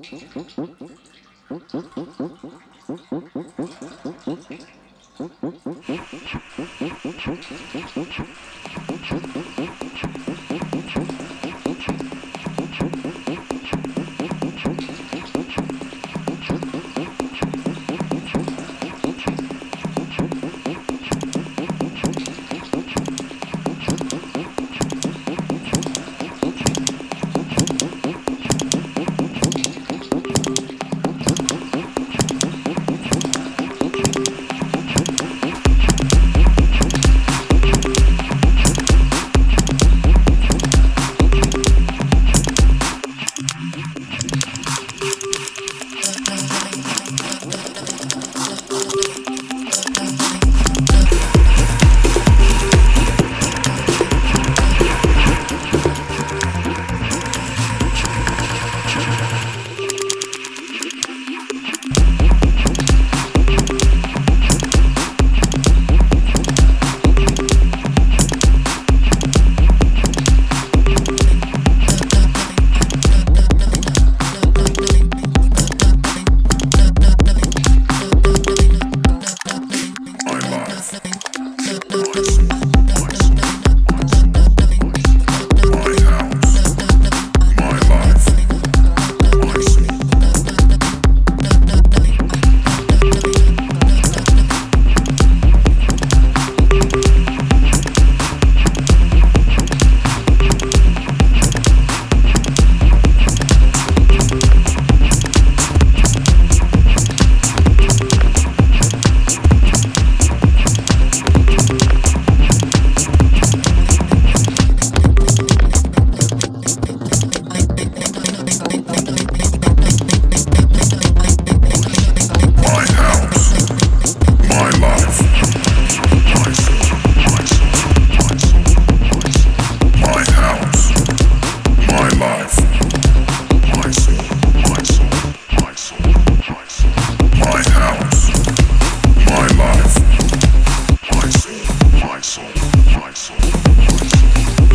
Mm-hmm.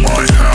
my house.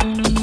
Mm-hmm.